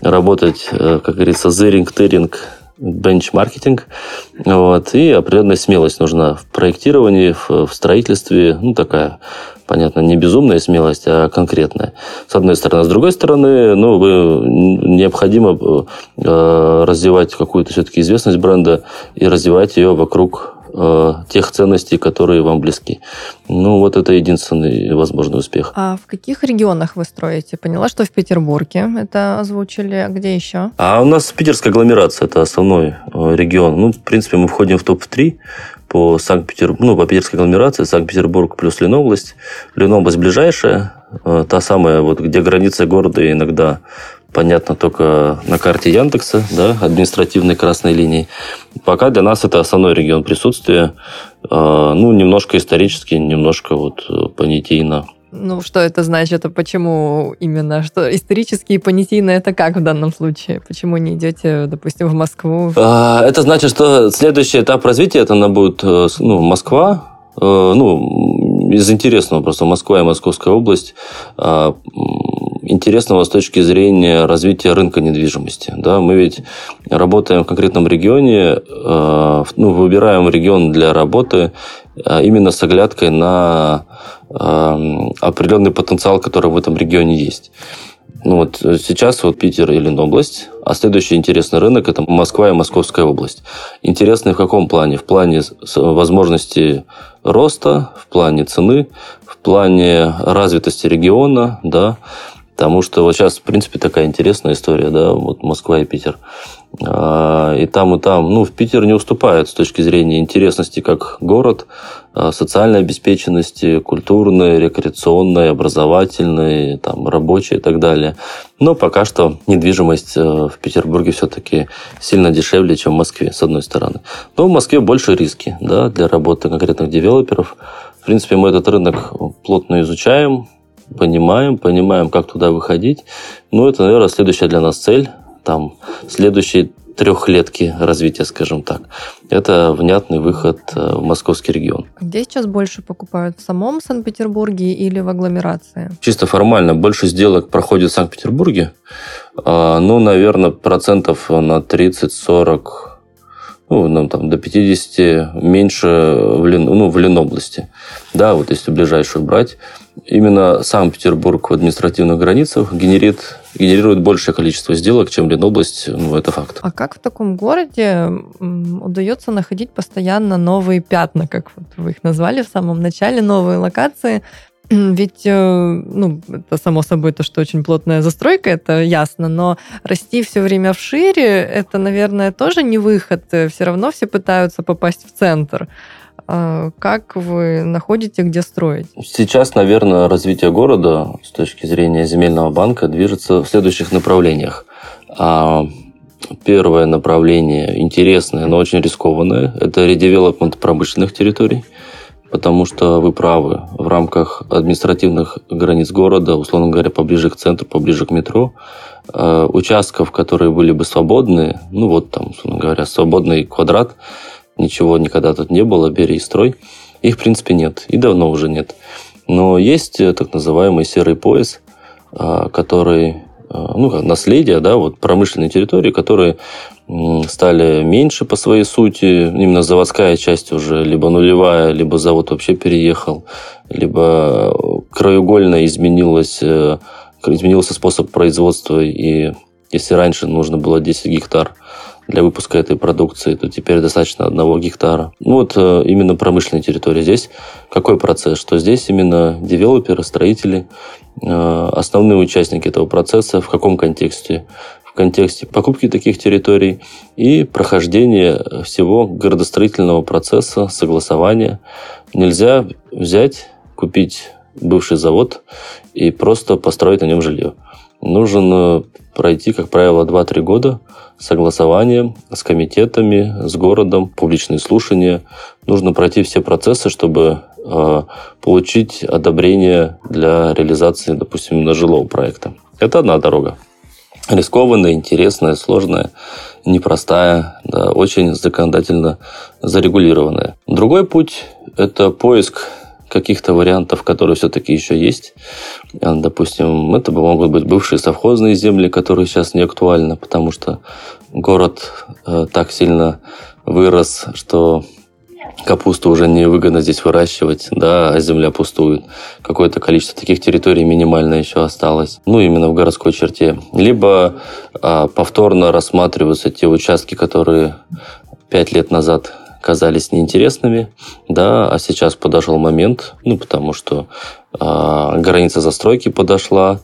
Работать, э, как говорится, зыринг, тыринг, бенчмаркетинг. Вот, и определенная смелость нужна в проектировании, в, в строительстве. Ну, такая, понятно, не безумная смелость, а конкретная. С одной стороны. С другой стороны, ну, вы, необходимо э, развивать какую-то все-таки известность бренда и развивать ее вокруг э, тех ценностей, которые вам близки. Ну, вот это единственный возможный успех. А в каких регионах вы строите? Поняла, что в Петербурге это озвучили, а где еще? А у нас питерская агломерация, это основной э, регион. Ну, в принципе, мы входим в топ-3 по Санкт-Петербургу, ну, по питерской агломерации, Санкт-Петербург плюс Ленобласть. Ленобласть ближайшая, э, та самая, вот, где граница города иногда понятно только на карте Яндекса, да, административной красной линии. Пока для нас это основной регион присутствия. А, ну, немножко исторически, немножко вот э, понятийно. Ну, что это значит? А почему именно? Что исторически и понятийно это как в данном случае? Почему не идете, допустим, в Москву? А, это значит, что следующий этап развития это она будет э, ну, Москва, э, ну, из интересного просто Москва и Московская область а, интересного с точки зрения развития рынка недвижимости. Да, мы ведь работаем в конкретном регионе, э, ну, выбираем регион для работы э, именно с оглядкой на э, определенный потенциал, который в этом регионе есть. Ну вот сейчас вот Питер и Ленобласть, а следующий интересный рынок – это Москва и Московская область. Интересный в каком плане? В плане возможности роста, в плане цены, в плане развитости региона, да, Потому что вот сейчас, в принципе, такая интересная история, да, вот Москва и Питер. А, и там, и там, ну, в Питер не уступает с точки зрения интересности как город, а, социальной обеспеченности, культурной, рекреационной, образовательной, там, рабочей и так далее. Но пока что недвижимость э, в Петербурге все-таки сильно дешевле, чем в Москве, с одной стороны. Но в Москве больше риски да, для работы конкретных девелоперов. В принципе, мы этот рынок плотно изучаем, понимаем, понимаем, как туда выходить. Ну, это, наверное, следующая для нас цель. Там следующие трехлетки развития, скажем так. Это внятный выход э, в московский регион. Где сейчас больше покупают? В самом Санкт-Петербурге или в агломерации? Чисто формально. Больше сделок проходит в Санкт-Петербурге. А, ну, наверное, процентов на 30-40 ну, нам там до 50 меньше в, Лен, ну, в Ленобласти. Да, вот если ближайшую брать, именно Санкт-Петербург в административных границах генерит, генерирует большее количество сделок, чем Ленобласть, ну, это факт. А как в таком городе удается находить постоянно новые пятна, как вот вы их назвали в самом начале, новые локации, ведь, э, ну, это само собой то, что очень плотная застройка, это ясно, но расти все время вшире, это, наверное, тоже не выход. Все равно все пытаются попасть в центр. А как вы находите, где строить? Сейчас, наверное, развитие города с точки зрения земельного банка движется в следующих направлениях. А, первое направление интересное, но очень рискованное – это редевелопмент промышленных территорий потому что вы правы, в рамках административных границ города, условно говоря, поближе к центру, поближе к метро, э, участков, которые были бы свободные, ну вот там, условно говоря, свободный квадрат, ничего никогда тут не было, бери и строй, их, в принципе, нет, и давно уже нет. Но есть э, так называемый серый пояс, э, который ну, наследие, да, вот промышленные территории, которые стали меньше по своей сути. Именно заводская часть уже либо нулевая, либо завод вообще переехал, либо краеугольно изменилось, э, изменился способ производства. И если раньше нужно было 10 гектар для выпуска этой продукции, то теперь достаточно одного гектара. Ну вот э, именно промышленная территория. Здесь какой процесс? Что здесь именно девелоперы, строители, э, основные участники этого процесса, в каком контексте? в контексте покупки таких территорий и прохождения всего городостроительного процесса, согласования. Нельзя взять, купить бывший завод и просто построить на нем жилье. Нужно пройти, как правило, 2-3 года согласования с комитетами, с городом, публичные слушания. Нужно пройти все процессы, чтобы э, получить одобрение для реализации, допустим, на жилого проекта. Это одна дорога рискованная, интересная, сложная, непростая, да, очень законодательно зарегулированная. Другой путь – это поиск каких-то вариантов, которые все-таки еще есть. Допустим, это могут быть бывшие совхозные земли, которые сейчас не актуальны, потому что город э, так сильно вырос, что капусту уже невыгодно здесь выращивать, да, а земля пустует. Какое-то количество таких территорий минимальное еще осталось. Ну, именно в городской черте. Либо а, повторно рассматриваются те участки, которые пять лет назад казались неинтересными, да, а сейчас подошел момент, ну, потому что а, граница застройки подошла,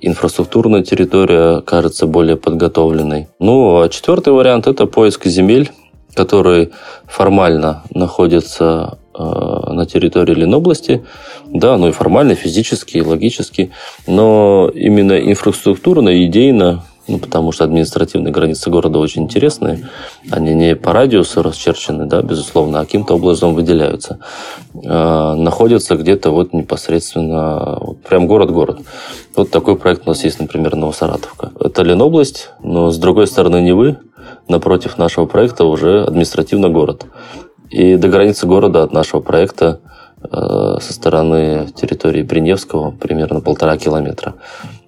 инфраструктурная территория кажется более подготовленной. Ну, а четвертый вариант – это поиск земель, который формально находится э, на территории Ленобласти, да, ну и формально, физически, логически, но именно инфраструктурно, идейно, ну, потому что административные границы города очень интересные, они не по радиусу расчерчены, да, безусловно, а каким-то образом выделяются, э, находятся где-то вот непосредственно, вот прям город-город. Вот такой проект у нас есть, например, Новосаратовка. Это Ленобласть, но с другой стороны Невы, напротив нашего проекта уже административно город. И до границы города от нашего проекта э, со стороны территории Приневского примерно полтора километра.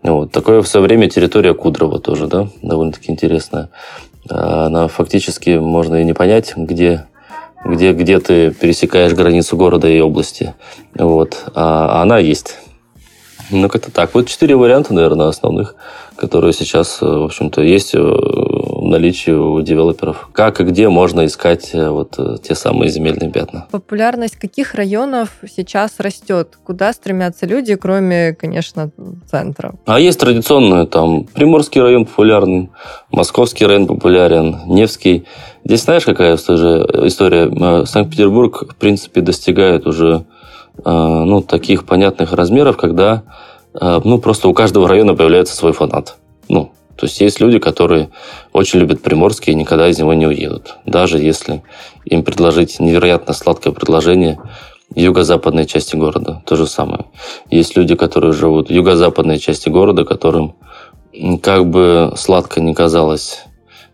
Вот. Такое все время территория Кудрова тоже, да, довольно-таки интересная. Она фактически можно и не понять, где где, где ты пересекаешь границу города и области. Вот. А она есть. Ну, как-то так. Вот четыре варианта, наверное, основных, которые сейчас, э, в общем-то, есть наличии у девелоперов. Как и где можно искать э, вот э, те самые земельные пятна? Популярность каких районов сейчас растет? Куда стремятся люди, кроме, конечно, центра? А есть традиционные, там, Приморский район популярный, Московский район популярен, Невский. Здесь знаешь, какая история? Э, Санкт-Петербург, в принципе, достигает уже ну, таких понятных размеров, когда ну, просто у каждого района появляется свой фанат. Ну, то есть есть люди, которые очень любят Приморский и никогда из него не уедут. Даже если им предложить невероятно сладкое предложение юго-западной части города. То же самое. Есть люди, которые живут в юго-западной части города, которым как бы сладко не казалось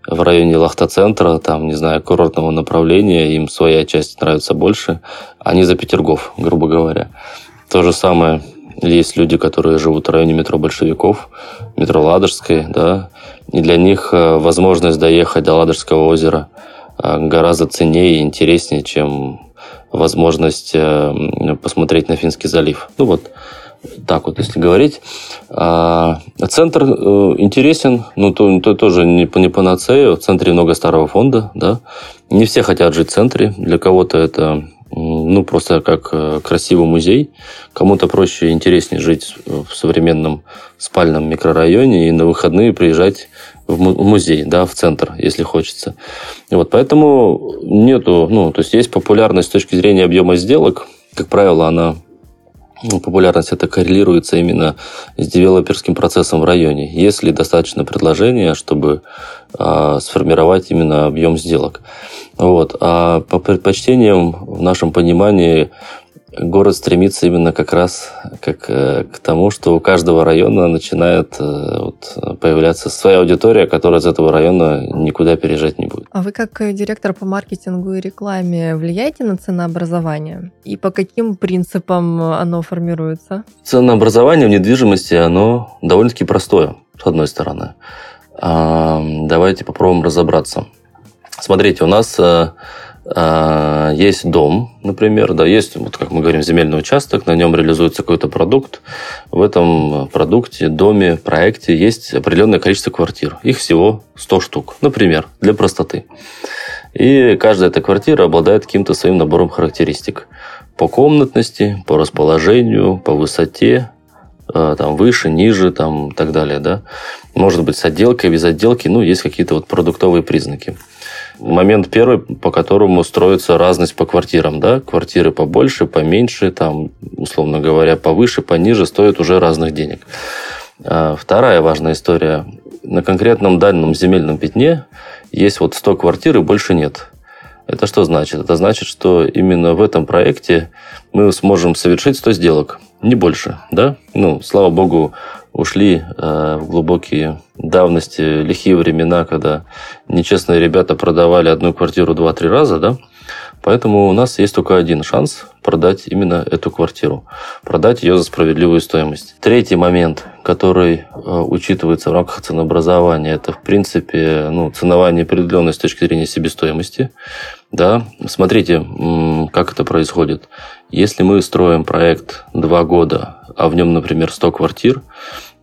в районе Лахта-центра, там, не знаю, курортного направления, им своя часть нравится больше, они за Петергоф, грубо говоря. То же самое есть люди, которые живут в районе метро Большевиков, метро Ладожской, да, и для них э, возможность доехать до Ладожского озера э, гораздо ценнее и интереснее, чем возможность э, посмотреть на Финский залив. Ну вот, так вот, если говорить. А, центр интересен, но то, то тоже не, по не панацею. В центре много старого фонда, да. Не все хотят жить в центре. Для кого-то это ну, просто как э, красивый музей. Кому-то проще и интереснее жить в современном спальном микрорайоне и на выходные приезжать в музей, да, в центр, если хочется. Вот, поэтому нету, ну, то есть есть популярность с точки зрения объема сделок. Как правило, она популярность это коррелируется именно с девелоперским процессом в районе. Если достаточно предложения, чтобы э, сформировать именно объем сделок. Вот. А по предпочтениям в нашем понимании город стремится именно как раз как, э, к тому, что у каждого района начинает э, вот, появляться своя аудитория, которая из этого района никуда переезжать не будет. А вы как э, директор по маркетингу и рекламе влияете на ценообразование? И по каким принципам оно формируется? Ценообразование в недвижимости, оно довольно-таки простое, с одной стороны. Давайте попробуем разобраться. Смотрите, у нас есть дом, например, да, есть, вот как мы говорим, земельный участок, на нем реализуется какой-то продукт. В этом продукте, доме, проекте есть определенное количество квартир. Их всего 100 штук, например, для простоты. И каждая эта квартира обладает каким-то своим набором характеристик. По комнатности, по расположению, по высоте, а, там выше, ниже, там и так далее, да. Может быть, с отделкой, без отделки, ну, есть какие-то вот продуктовые признаки. Момент первый, по которому строится разность по квартирам, да, квартиры побольше, поменьше, там, условно говоря, повыше, пониже, стоят уже разных денег. А вторая важная история. На конкретном дальнем земельном пятне есть вот 100 квартир и больше нет. Это что значит? Это значит, что именно в этом проекте мы сможем совершить 100 сделок, не больше, да? Ну, слава богу, ушли э, в глубокие давности, лихие времена, когда нечестные ребята продавали одну квартиру два-три раза, да? Поэтому у нас есть только один шанс продать именно эту квартиру, продать ее за справедливую стоимость. Третий момент, который э, учитывается в рамках ценообразования, это в принципе ну, ценовая неопределенность с точки зрения себестоимости. Да? Смотрите, как это происходит. Если мы строим проект два года, а в нем, например, 100 квартир,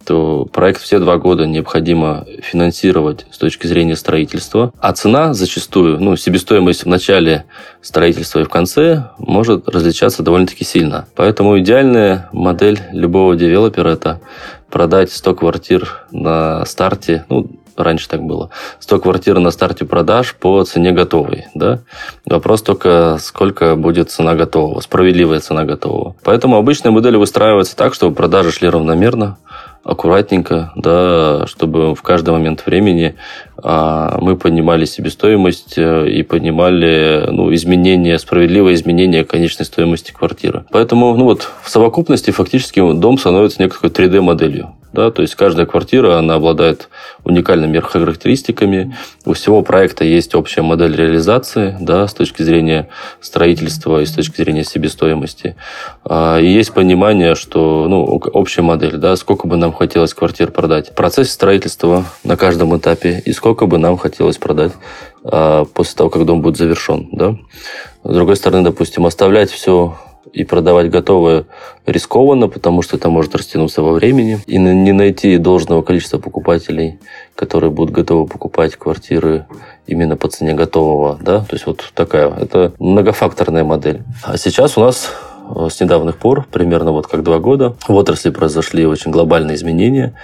то проект все два года необходимо финансировать с точки зрения строительства. А цена зачастую, ну, себестоимость в начале строительства и в конце может различаться довольно-таки сильно. Поэтому идеальная модель любого девелопера – это продать 100 квартир на старте, ну, раньше так было, 100 квартир на старте продаж по цене готовой. Да? Вопрос только, сколько будет цена готового, справедливая цена готового. Поэтому обычная модель выстраивается так, чтобы продажи шли равномерно, аккуратненько, да, чтобы в каждый момент времени а, мы понимали себестоимость э, и понимали ну, изменения, справедливое изменение конечной стоимости квартиры. Поэтому ну вот, в совокупности фактически дом становится некой 3D-моделью. Да, то есть каждая квартира, она обладает уникальными характеристиками. У всего проекта есть общая модель реализации да, с точки зрения строительства и с точки зрения себестоимости. А, и есть понимание, что ну, общая модель, да, сколько бы нам хотелось квартир продать. Процесс строительства на каждом этапе и сколько бы нам хотелось продать а, после того, как дом будет завершен. Да? С другой стороны, допустим, оставлять все и продавать готовое рискованно, потому что это может растянуться во времени. И не найти должного количества покупателей, которые будут готовы покупать квартиры именно по цене готового. Да? То есть вот такая, это многофакторная модель. А сейчас у нас э, с недавних пор, примерно вот как два года, в отрасли произошли очень глобальные изменения.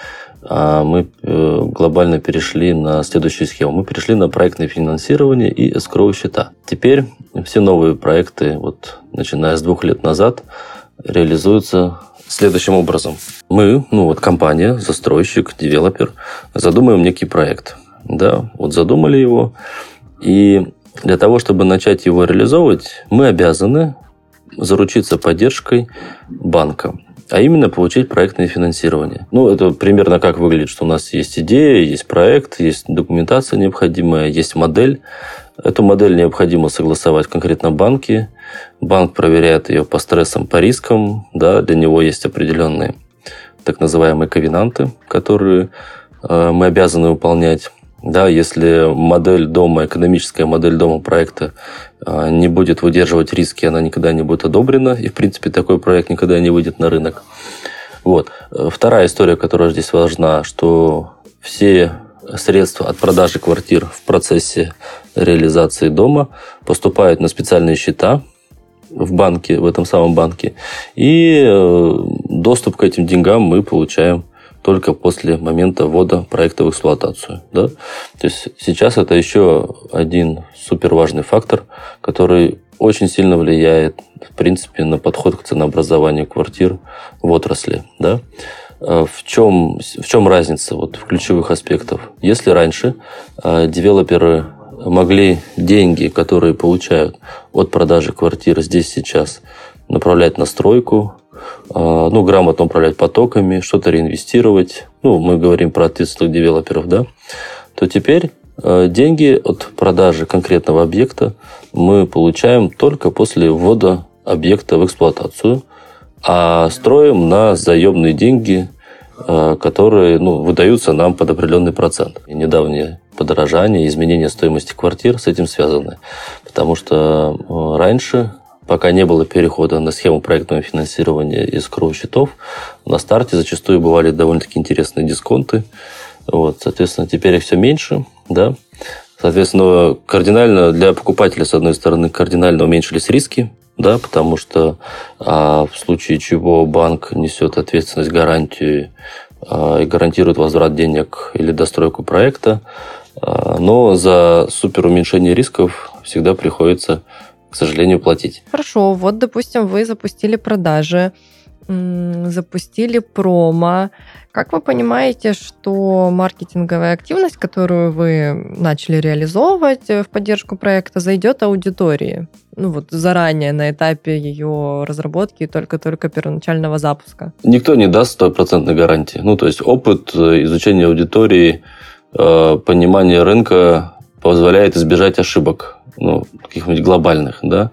А мы э, глобально перешли на следующую схему. Мы перешли на проектное финансирование и эскроу счета. Теперь все новые проекты, вот, начиная с двух лет назад, реализуются следующим образом. Мы, ну вот компания, застройщик, девелопер, задумаем некий проект. Да, вот задумали его, и для того, чтобы начать его реализовывать, мы обязаны заручиться поддержкой банка а именно получить проектное финансирование. Ну, это примерно как выглядит, что у нас есть идея, есть проект, есть документация необходимая, есть модель. Эту модель необходимо согласовать конкретно банке. Банк проверяет ее по стрессам, по рискам. Да, для него есть определенные так называемые ковенанты, которые э, мы обязаны выполнять. Да, если модель дома, экономическая модель дома проекта а, не будет выдерживать риски, она никогда не будет одобрена, и, в принципе, такой проект никогда не выйдет на рынок. Вот. Вторая история, которая здесь важна, что все средства от продажи квартир в процессе реализации дома поступают на специальные счета, в банке, в этом самом банке. И э, доступ к этим деньгам мы получаем только после момента ввода проекта в эксплуатацию. Да? То есть сейчас это еще один супер важный фактор, который очень сильно влияет, в принципе, на подход к ценообразованию квартир в отрасли. Да? Э, в чем, в чем разница вот, в ключевых аспектах? Если раньше э, девелоперы могли деньги, которые получают от продажи квартиры здесь сейчас, направлять на стройку, э, ну, грамотно управлять потоками, что-то реинвестировать, ну, мы говорим про ответственных девелоперов, да, то теперь э, деньги от продажи конкретного объекта мы получаем только после ввода объекта в эксплуатацию – а строим на заемные деньги, э, которые ну, выдаются нам под определенный процент. И недавнее подорожание, изменение стоимости квартир с этим связаны. Потому что раньше, пока не было перехода на схему проектного финансирования из счетов, на старте зачастую бывали довольно-таки интересные дисконты. Вот, соответственно, теперь их все меньше, да. Соответственно, кардинально для покупателя, с одной стороны, кардинально уменьшились риски, да, потому что а, в случае чего банк несет ответственность, гарантию а, и гарантирует возврат денег или достройку проекта, а, но за супер уменьшение рисков всегда приходится, к сожалению, платить. Хорошо, вот, допустим, вы запустили продажи, запустили промо, как вы понимаете, что маркетинговая активность, которую вы начали реализовывать в поддержку проекта, зайдет аудитории? Ну вот заранее на этапе ее разработки и только-только первоначального запуска. Никто не даст стопроцентной гарантии. Ну то есть опыт э, изучения аудитории, э, понимание рынка позволяет избежать ошибок, ну, каких-нибудь глобальных, да.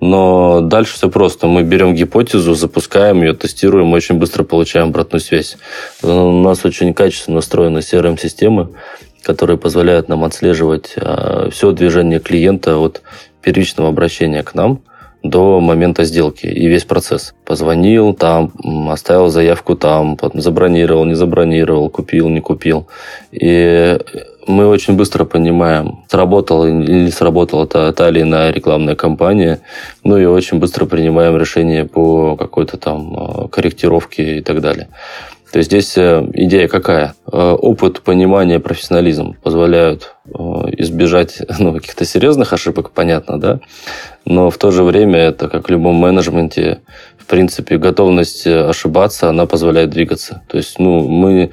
Но дальше все просто. Мы берем гипотезу, запускаем ее, тестируем, очень быстро получаем обратную связь. У нас очень качественно настроены CRM-системы, которые позволяют нам отслеживать а, все движение клиента от первичного обращения к нам до момента сделки и весь процесс. Позвонил там, оставил заявку там, забронировал, не забронировал, купил, не купил. И мы очень быстро понимаем, сработала или не сработала та, та или иная рекламная кампания, ну и очень быстро принимаем решение по какой-то там э, корректировке и так далее. То есть здесь э, идея какая? Э, опыт, понимание, профессионализм позволяют избежать ну, каких-то серьезных ошибок, понятно, да? Но в то же время это, как в любом менеджменте, в принципе, готовность э, ошибаться, она позволяет двигаться. То есть, ну, мы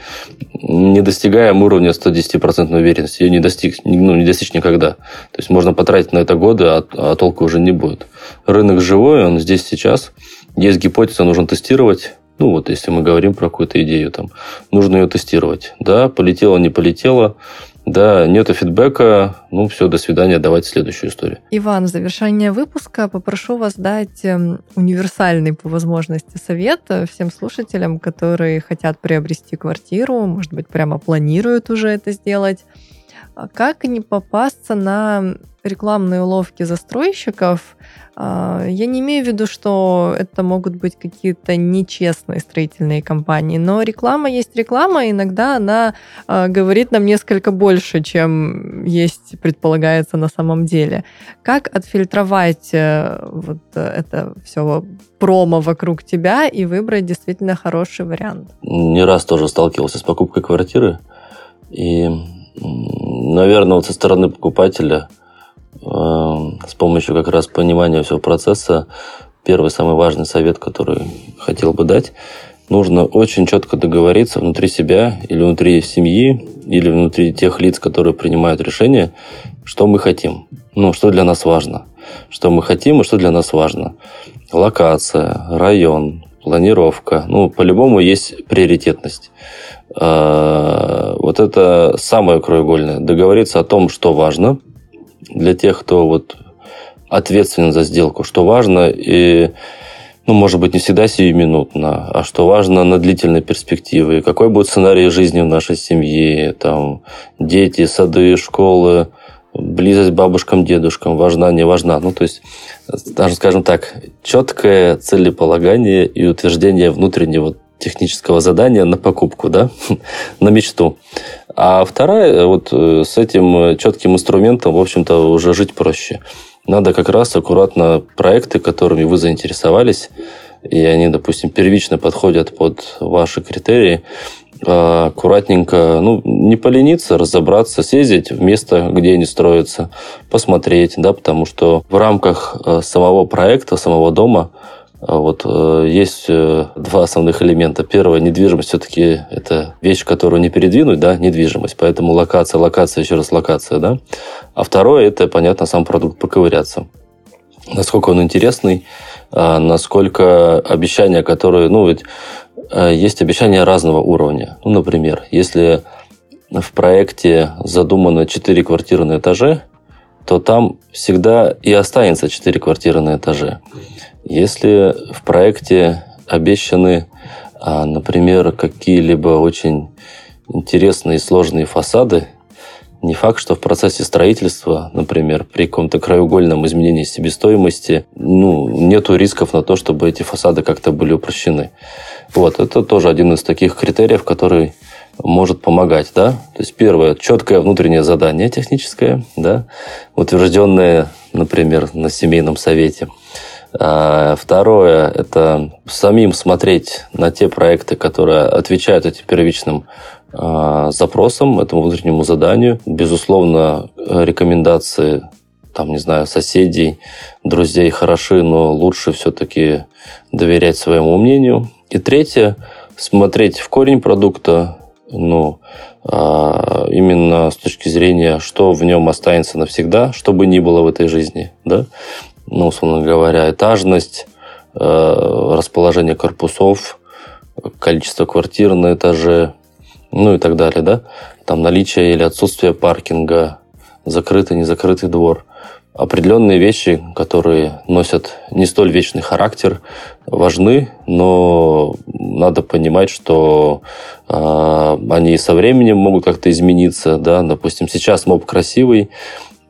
не достигаем уровня 110% уверенности. Ее не, достиг, ну, не достичь никогда. То есть, можно потратить на это годы, а, а толку уже не будет. Рынок живой, он здесь сейчас. Есть гипотеза, нужно тестировать. Ну, вот если мы говорим про какую-то идею, там, нужно ее тестировать. Да, полетело, не полетело да, нет фидбэка, ну все, до свидания, давайте следующую историю. Иван, в завершение выпуска попрошу вас дать эм, универсальный по возможности совет всем слушателям, которые хотят приобрести квартиру, может быть, прямо планируют уже это сделать. А как не попасться на рекламные уловки застройщиков, а, я не имею в виду, что это могут быть какие-то нечестные строительные компании, но реклама есть реклама, иногда она а, говорит нам несколько больше, чем есть предполагается на самом деле. Как отфильтровать э, вот это все промо вокруг тебя и выбрать действительно хороший вариант? Не раз тоже сталкивался с покупкой квартиры, и, наверное, вот со стороны покупателя – с помощью как раз понимания всего процесса, первый самый важный совет, который хотел бы дать, нужно очень четко договориться внутри себя или внутри семьи, или внутри тех лиц, которые принимают решения, что мы хотим, ну, что для нас важно, что мы хотим и что для нас важно. Локация, район, планировка, ну, по-любому есть приоритетность. Э, вот это самое краеугольное. Договориться о том, что важно – для тех, кто вот ответственен за сделку, что важно и ну, может быть, не всегда сиюминутно, а что важно на длительной перспективе. Какой будет сценарий жизни в нашей семье, там, дети, сады, школы, близость бабушкам, дедушкам, важна, не важна. Ну, то есть, даже, скажем так, четкое целеполагание и утверждение внутреннего технического задания на покупку, да, на мечту. А вторая, вот э, с этим четким инструментом, в общем-то, уже жить проще. надо как раз аккуратно проекты, которыми вы заинтересовались, и они, допустим, первично подходят под ваши критерии, а, аккуратненько, ну, не полениться, разобраться, съездить в место, где они строятся, посмотреть, да, потому что в рамках э, самого проекта, самого дома вот э, есть э, два основных элемента. Первое, недвижимость все-таки это вещь, которую не передвинуть, да, недвижимость. Поэтому локация, локация, еще раз локация, да. А второе, это, понятно, сам продукт поковыряться. Насколько он интересный, а насколько обещания, которые, ну, ведь э, есть обещания разного уровня. Ну, например, если в проекте задумано 4 квартиры на этаже, то там всегда и останется 4 квартиры на этаже. Если в проекте обещаны, а, например, какие-либо очень интересные и сложные фасады, не факт, что в процессе строительства, например, при каком-то краеугольном изменении себестоимости, ну, нету рисков на то, чтобы эти фасады как-то были упрощены. Вот, это тоже один из таких критериев, который может помогать, да. То есть первое, четкое внутреннее задание техническое, да, утвержденное, например, на семейном совете. А второе – это самим смотреть на те проекты, которые отвечают этим первичным а, запросам, этому внутреннему заданию. Безусловно, рекомендации там, не знаю, соседей, друзей хороши, но лучше все-таки доверять своему мнению. И третье, смотреть в корень продукта, ну, а, именно с точки зрения, что в нем останется навсегда, что бы ни было в этой жизни, да, ну, условно говоря, этажность, э, расположение корпусов, количество квартир на этаже, ну и так далее, да, там наличие или отсутствие паркинга, закрытый, незакрытый двор – определенные вещи, которые носят не столь вечный характер, важны, но надо понимать, что э, они со временем могут как-то измениться. Да? Допустим, сейчас моб красивый,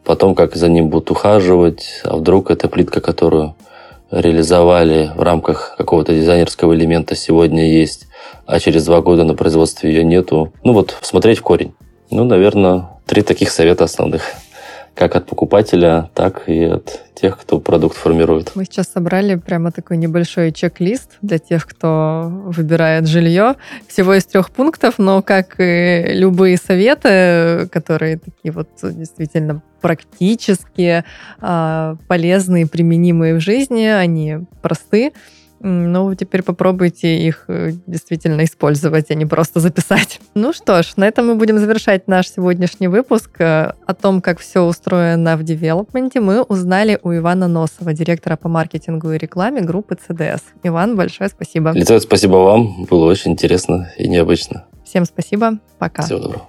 потом как за ним будут ухаживать, а вдруг эта плитка, которую реализовали в рамках какого-то дизайнерского элемента, сегодня есть, а через два года на производстве ее нету. Ну вот, смотреть в корень. Ну, наверное, три таких совета основных как от покупателя, так и от тех, кто продукт формирует. Мы сейчас собрали прямо такой небольшой чек-лист для тех, кто выбирает жилье. Всего из трех пунктов, но как и любые советы, которые такие вот действительно практически а, полезные, применимые в жизни, они просты. Ну, теперь попробуйте их э, действительно использовать, а не просто записать. Ну что ж, на этом мы будем завершать наш сегодняшний выпуск. Э, о том, как все устроено в девелопменте, мы узнали у Ивана Носова, директора по маркетингу и рекламе группы CDS. Иван, большое спасибо. Лицо, спасибо вам. Было очень интересно и необычно. Всем спасибо. Пока. Всего доброго.